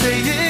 say it.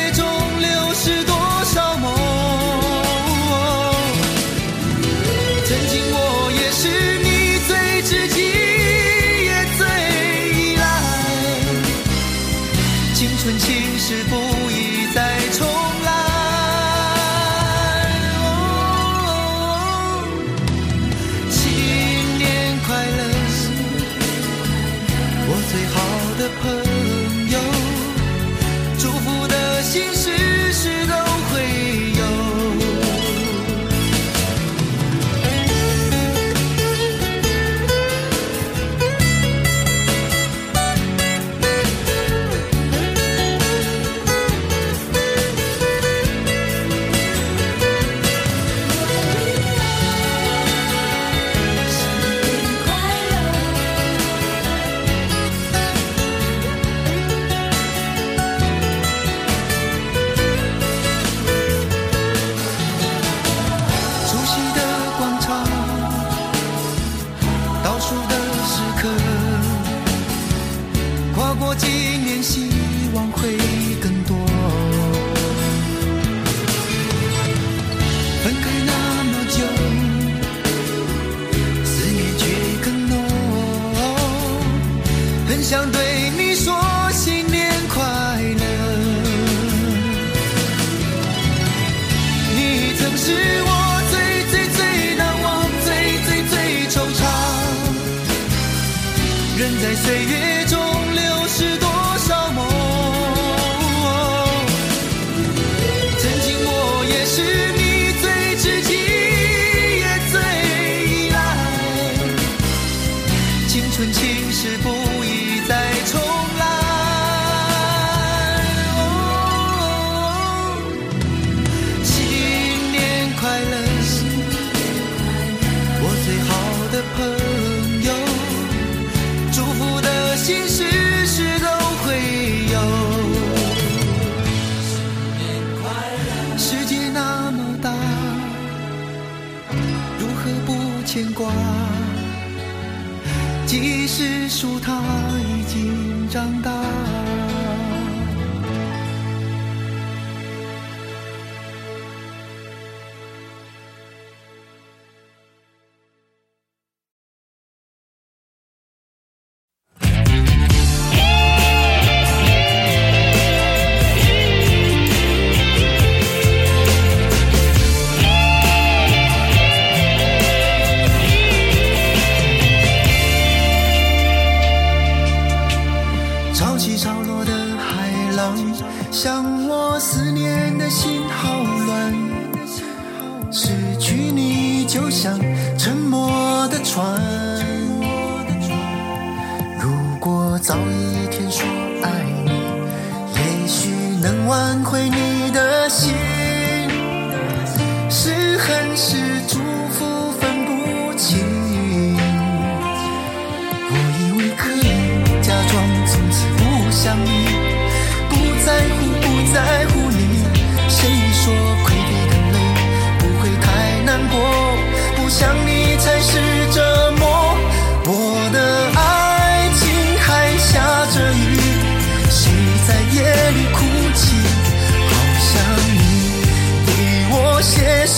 即使说他已经长大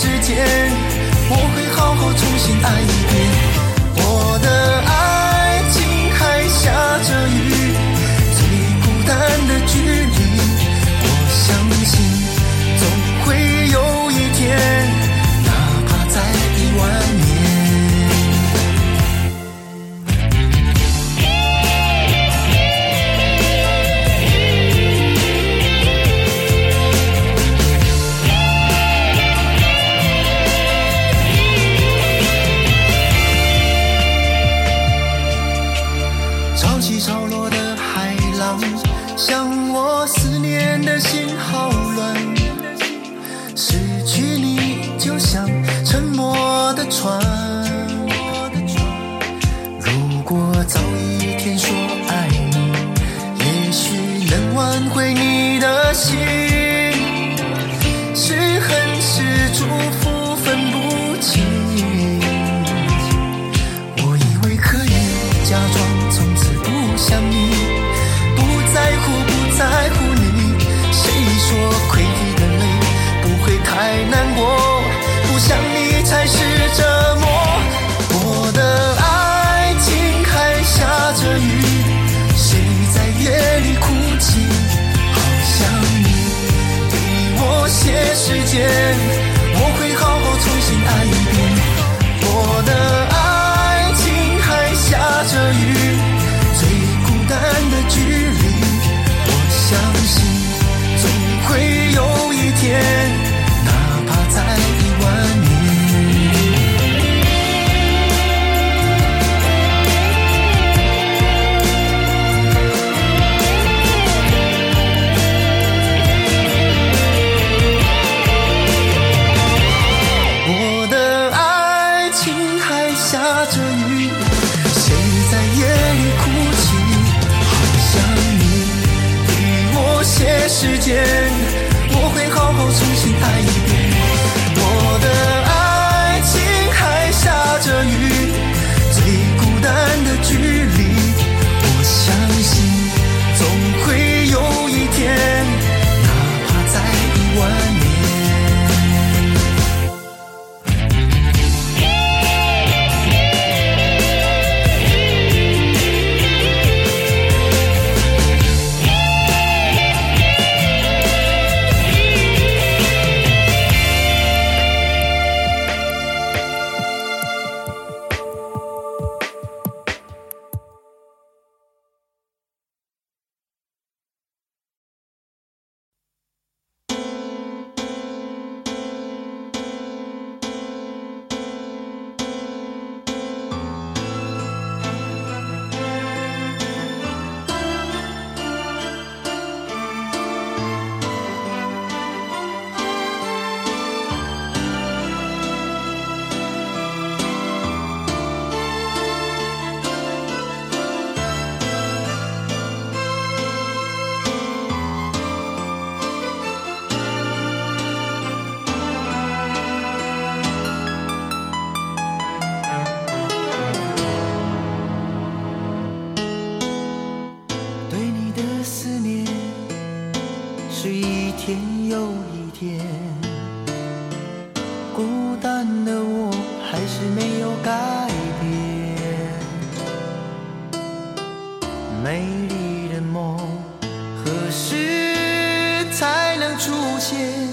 时间我会好好重新爱一遍。孤单的我还是没有改变，美丽的梦何时才能出现？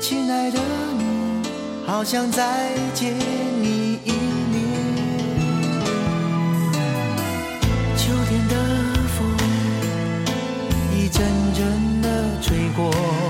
亲爱的你，好想再见你一面。秋天的风一阵阵的吹过。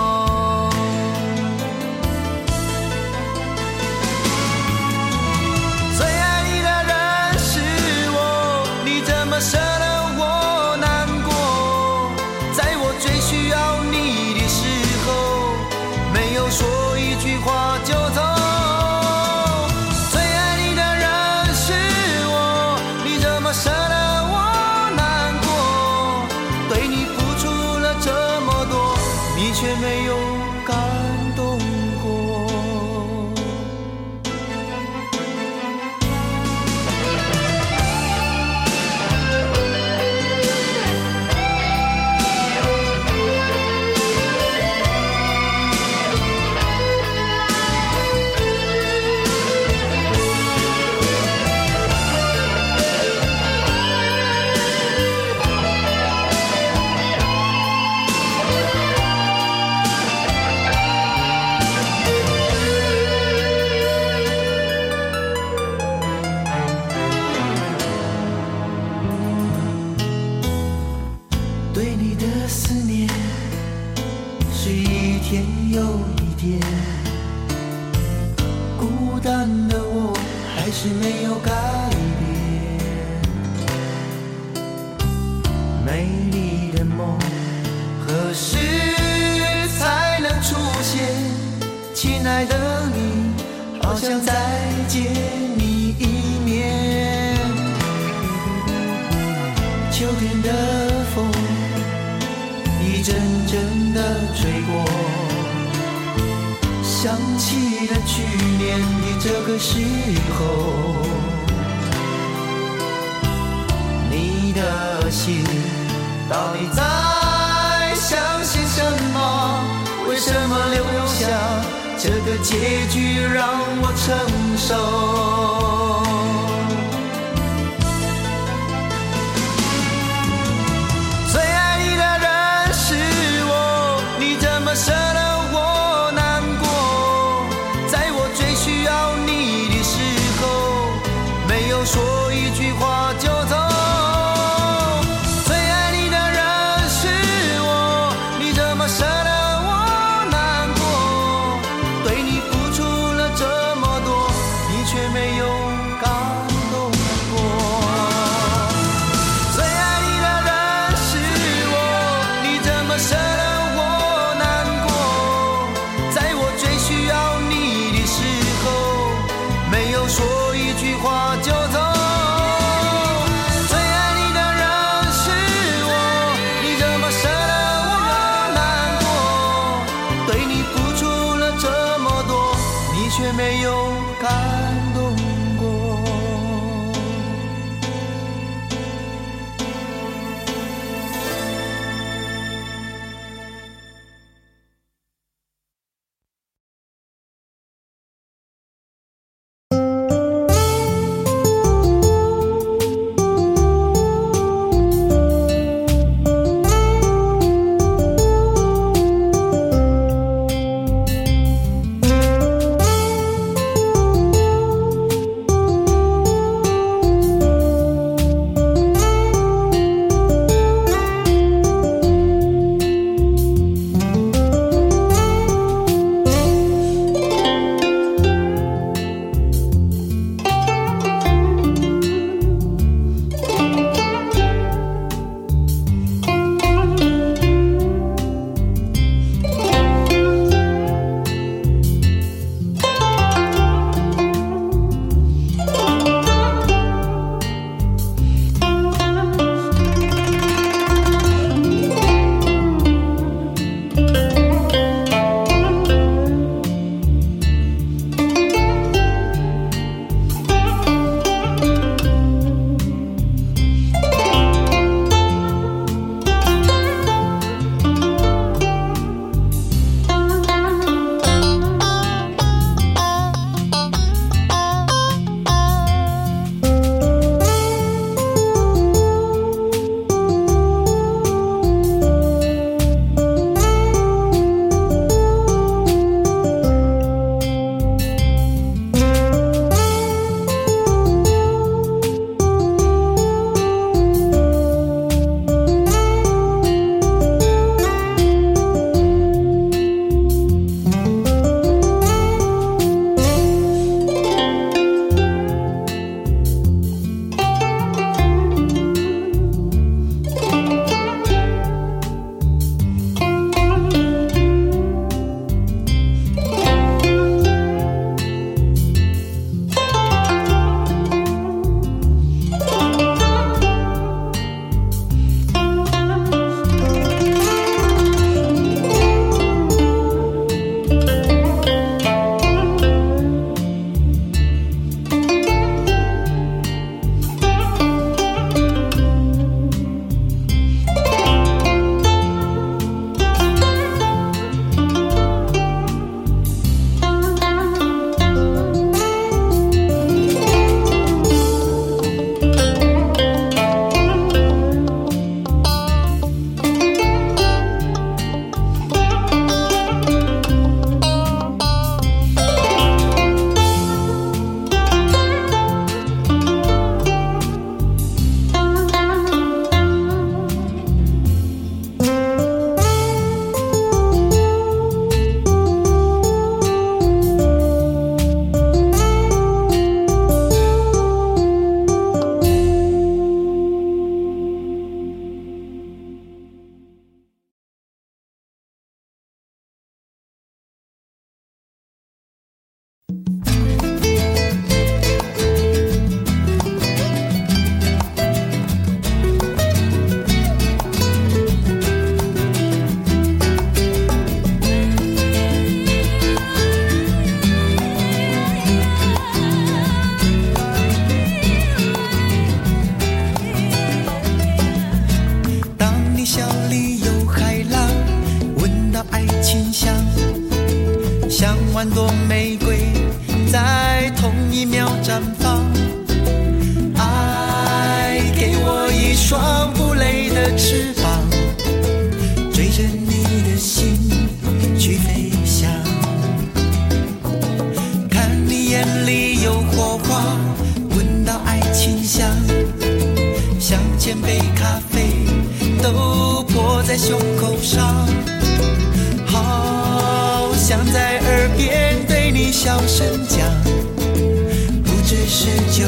这个时候你的心到底在想些什么？为什么留下这个结局让我承受？万朵玫瑰在同一秒绽放。爱给我一双不累的翅膀，追着你的心去飞翔。看你眼里有火花，闻到爱情香，像千杯咖啡都泼在胸口上，在耳边对你小声讲，不只是酒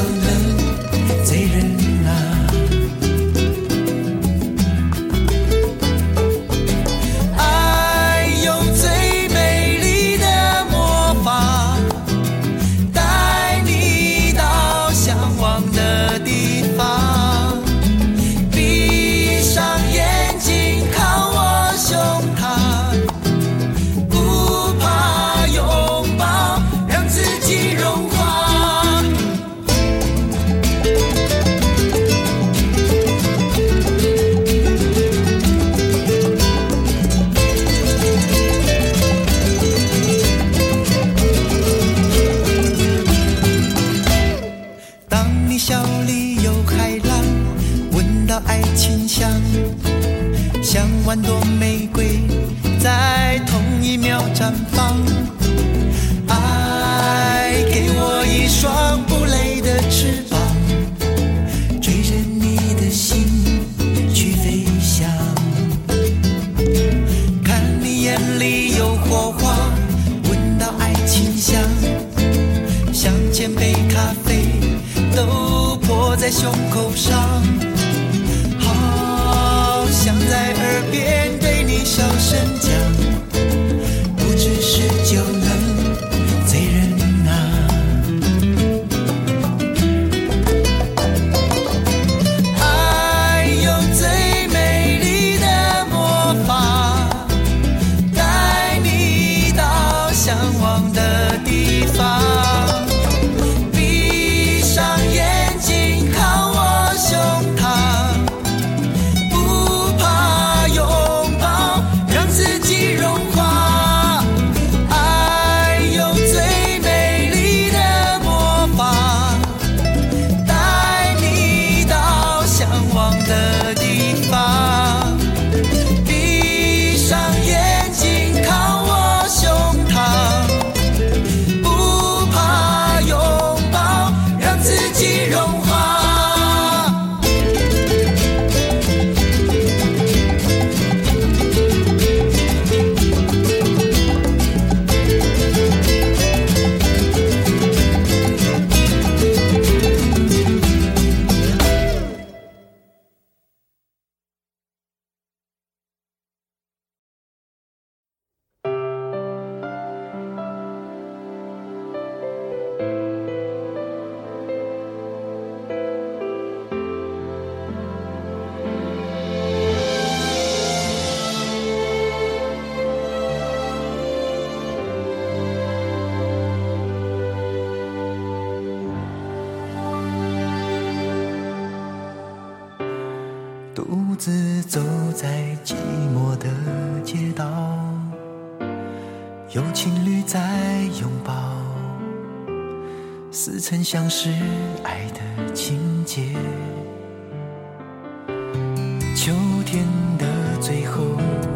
秋天的最后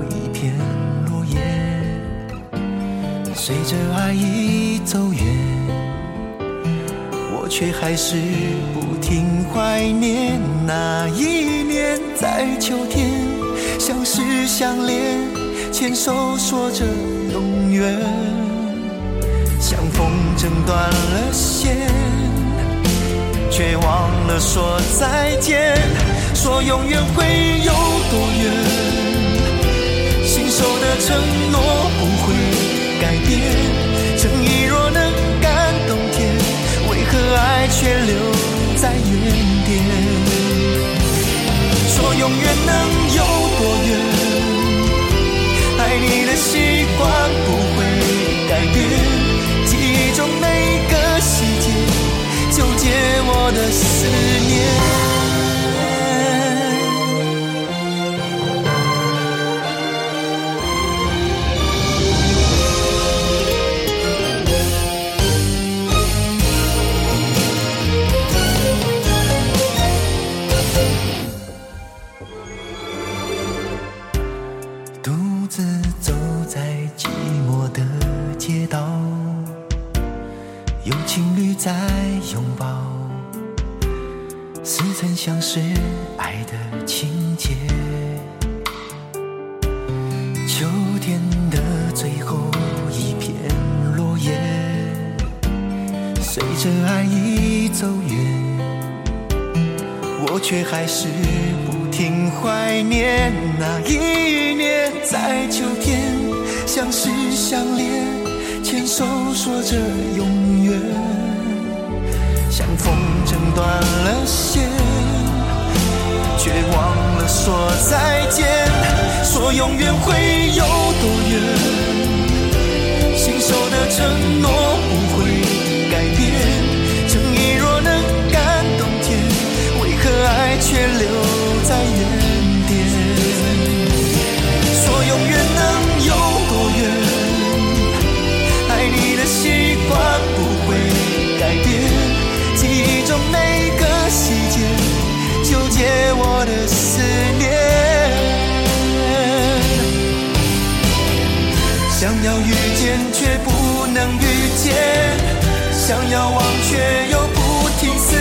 一片落叶，随着爱已走远。我却还是不停怀念那一年，在秋天相识相恋，牵手说着永远，像风筝断了线，却忘了说再见，说永远会有多远，信守的承诺不会改变，正义若能感动天。为何爱却留在原点？说永远能有多远？爱你的习惯不会改变，记忆中每个细节纠结我的思念。独自走在寂寞的街道有情侣在拥抱似曾相识爱的情节。秋天的最后一片落叶随着爱已走远我却还是挺怀念那一年，在秋天相识相恋。牵手说着永远，像风筝断了线，却忘了说再见。说永远会有多远？信守的承诺不会改变。诚意若能感动天，为何爱却留在原点？说永远能有多远？爱你的习惯不会改变，记忆中每个细节纠结我的思念。想要遇见却不能遇见，想要忘却又不停思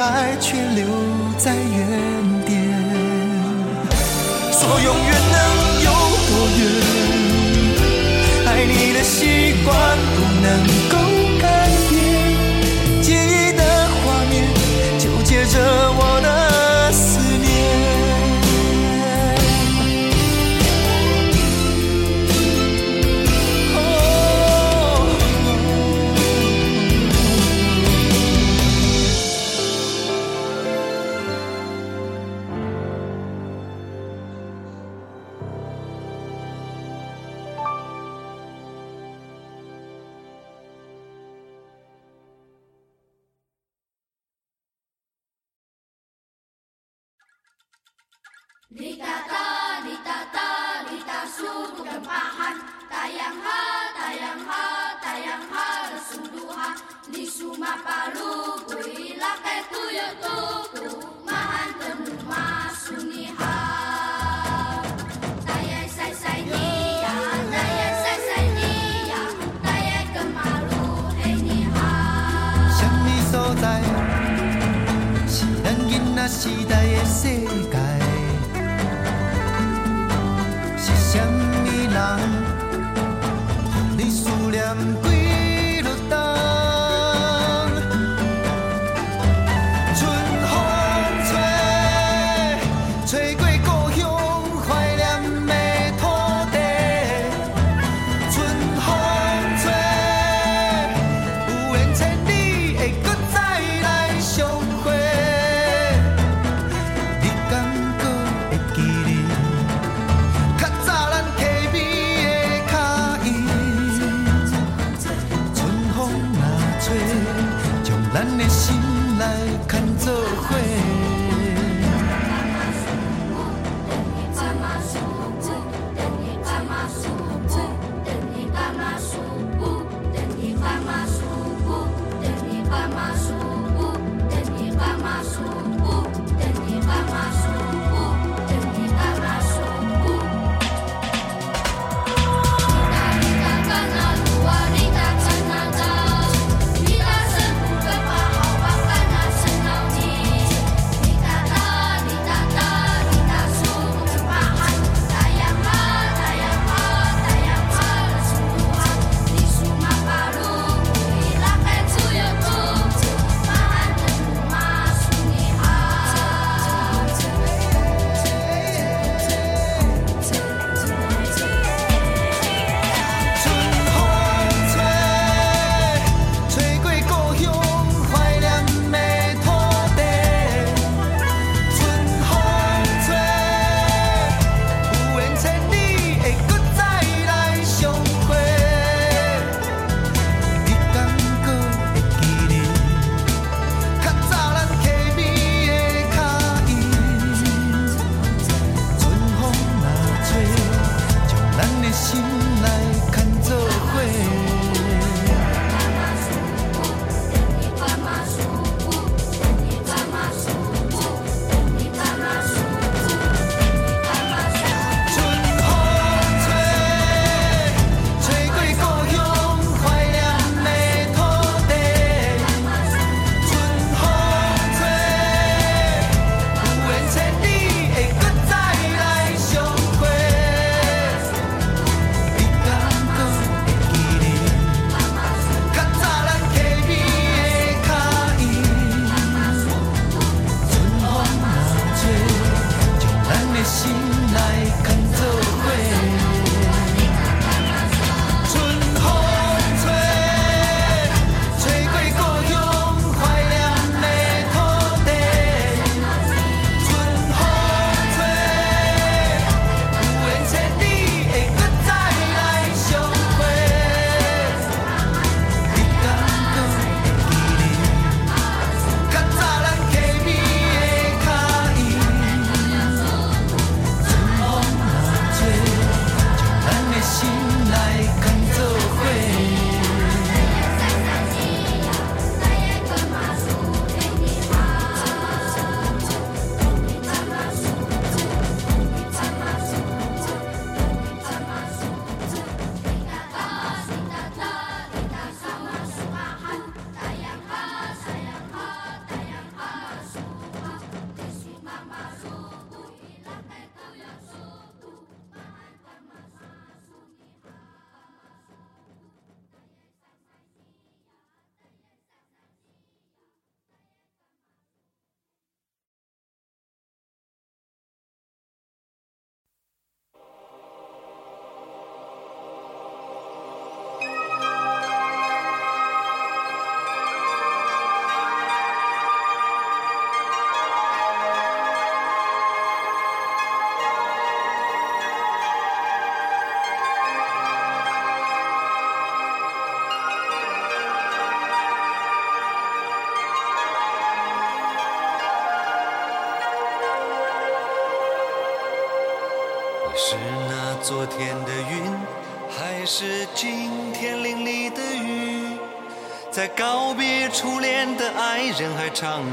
爱却留在原点？说永远能有多远？爱你的习惯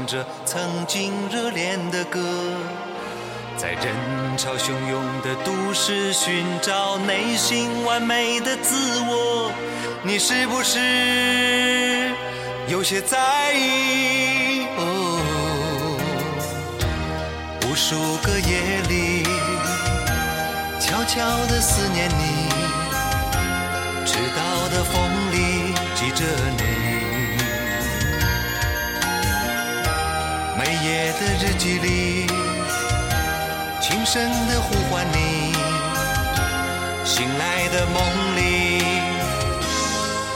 着曾经热恋的歌。在人潮汹涌的都市寻找内心完美的自我，你是不是有些在意？哦，无数个夜里，悄悄地思念你，迟到的风里记着你，的日记里。轻声的呼唤你，醒来的梦里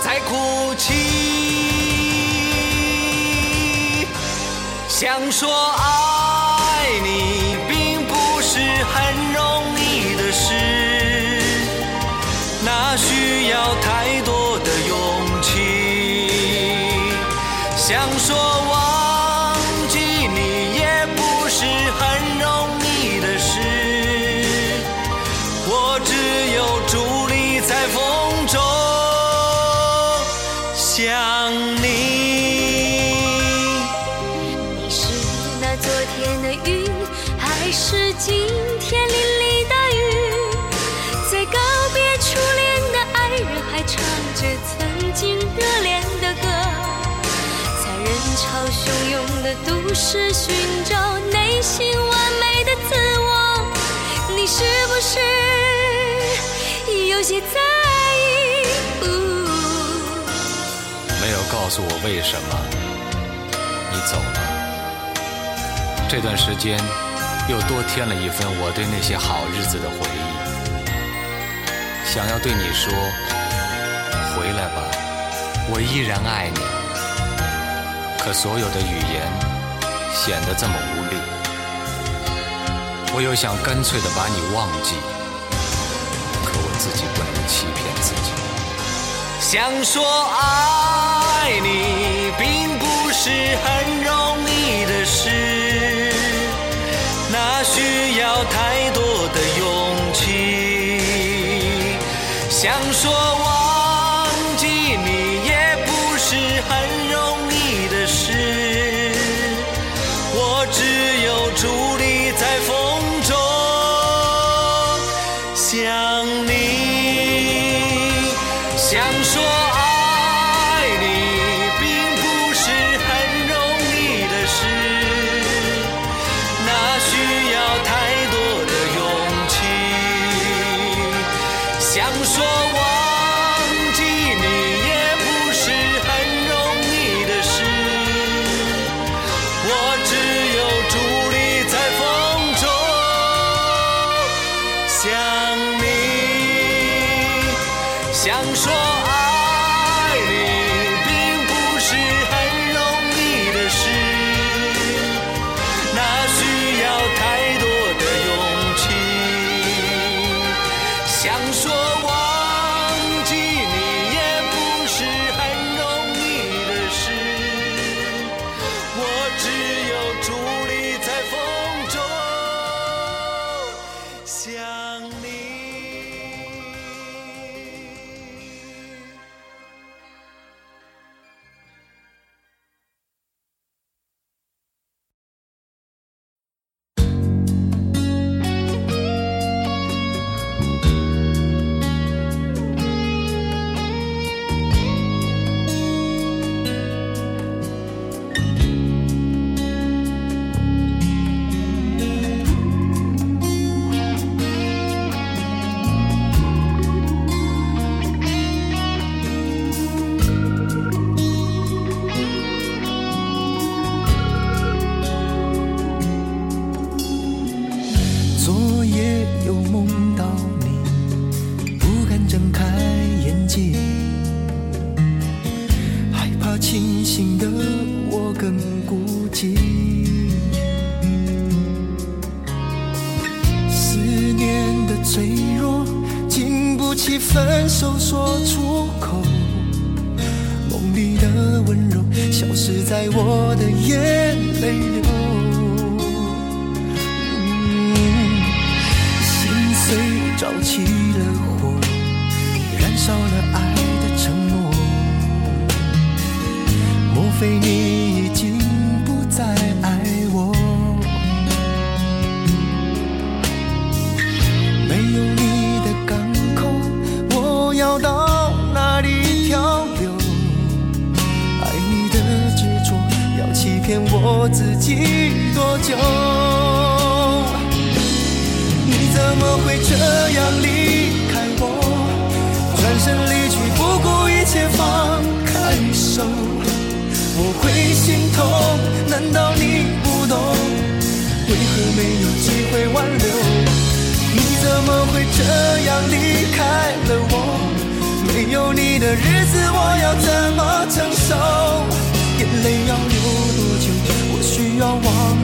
在哭泣，想说爱的都市寻找内心完美的自我，你是不是？有些在意，没有告诉我为什么你走了。这段时间又多添了一份我对那些好日子的回忆。想要对你说，回来吧，我依然爱你。可所有的语言显得这么无力，我又想干脆的把你忘记。可我自己不能欺骗自己。想说爱你并不是很容易的事，那需要太多的勇气。想说想说骗我自己多久？你怎么会这样离开我？转身离去，不顾一切放开手，我会心痛。难道你不懂？为何没有机会挽留？你怎么会这样离开了我？没有你的日子，我要怎么承受？眼泪要流？要忘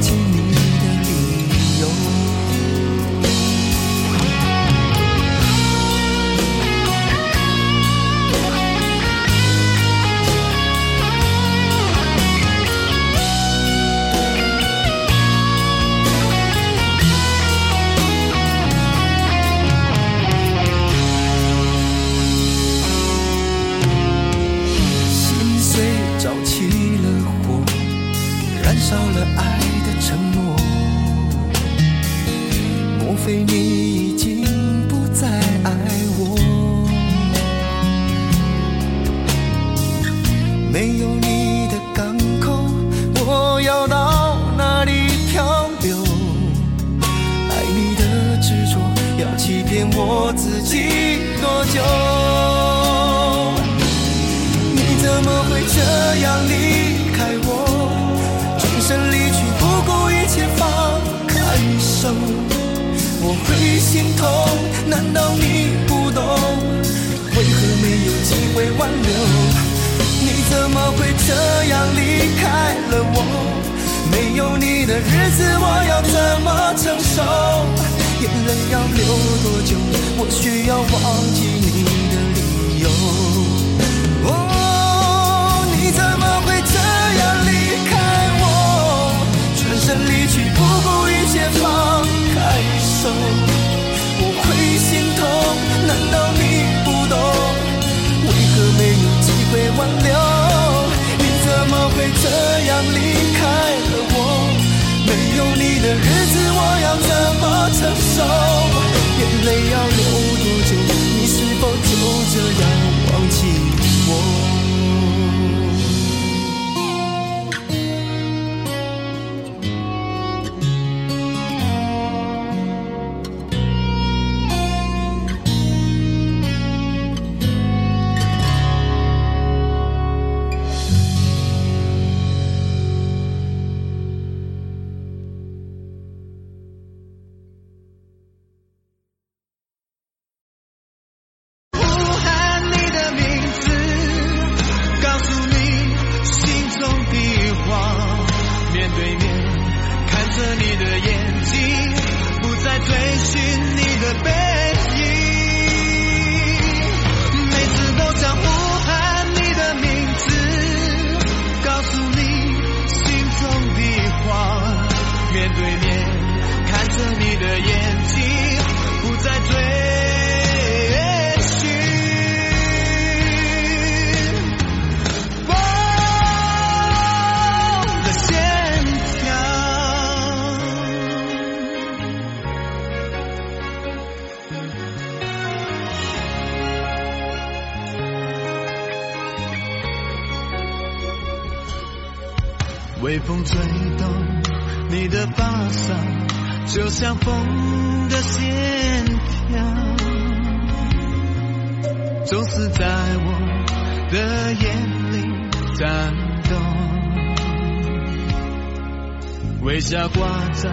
这样离开了我？没有你的日子，我要怎么承受？眼泪要流多久？我需要忘记你的理由。哦，你怎么会这样离开我？转身离去，不顾一切放开手，我会心痛。难道你不懂？为何没有机会挽留？会这样离开了我？没有你的日子，我要怎么承受？眼泪要流多久？你是否就这样总是在我的眼里颤动，微笑挂在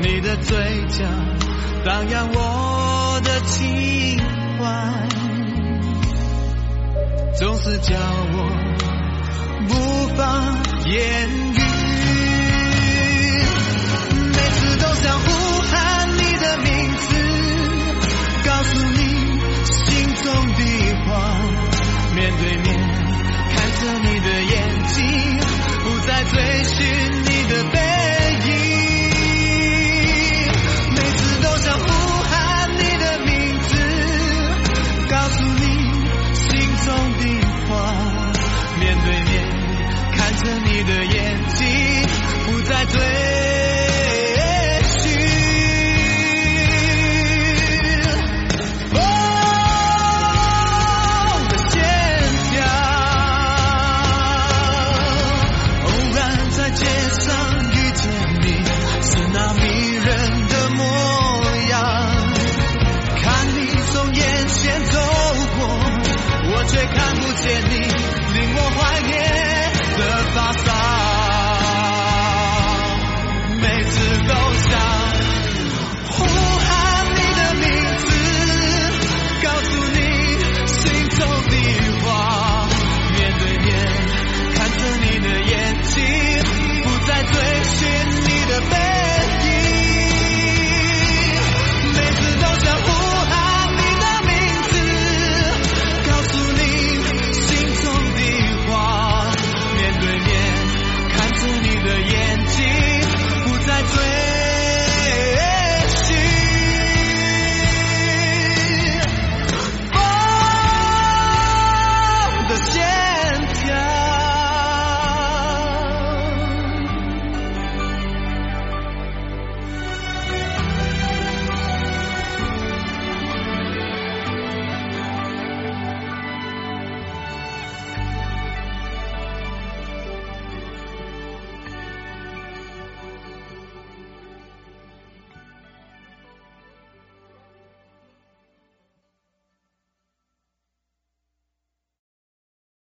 你的嘴角，荡漾我的情怀，总是叫我无法言语。每次都想不再却看不见你令我怀念。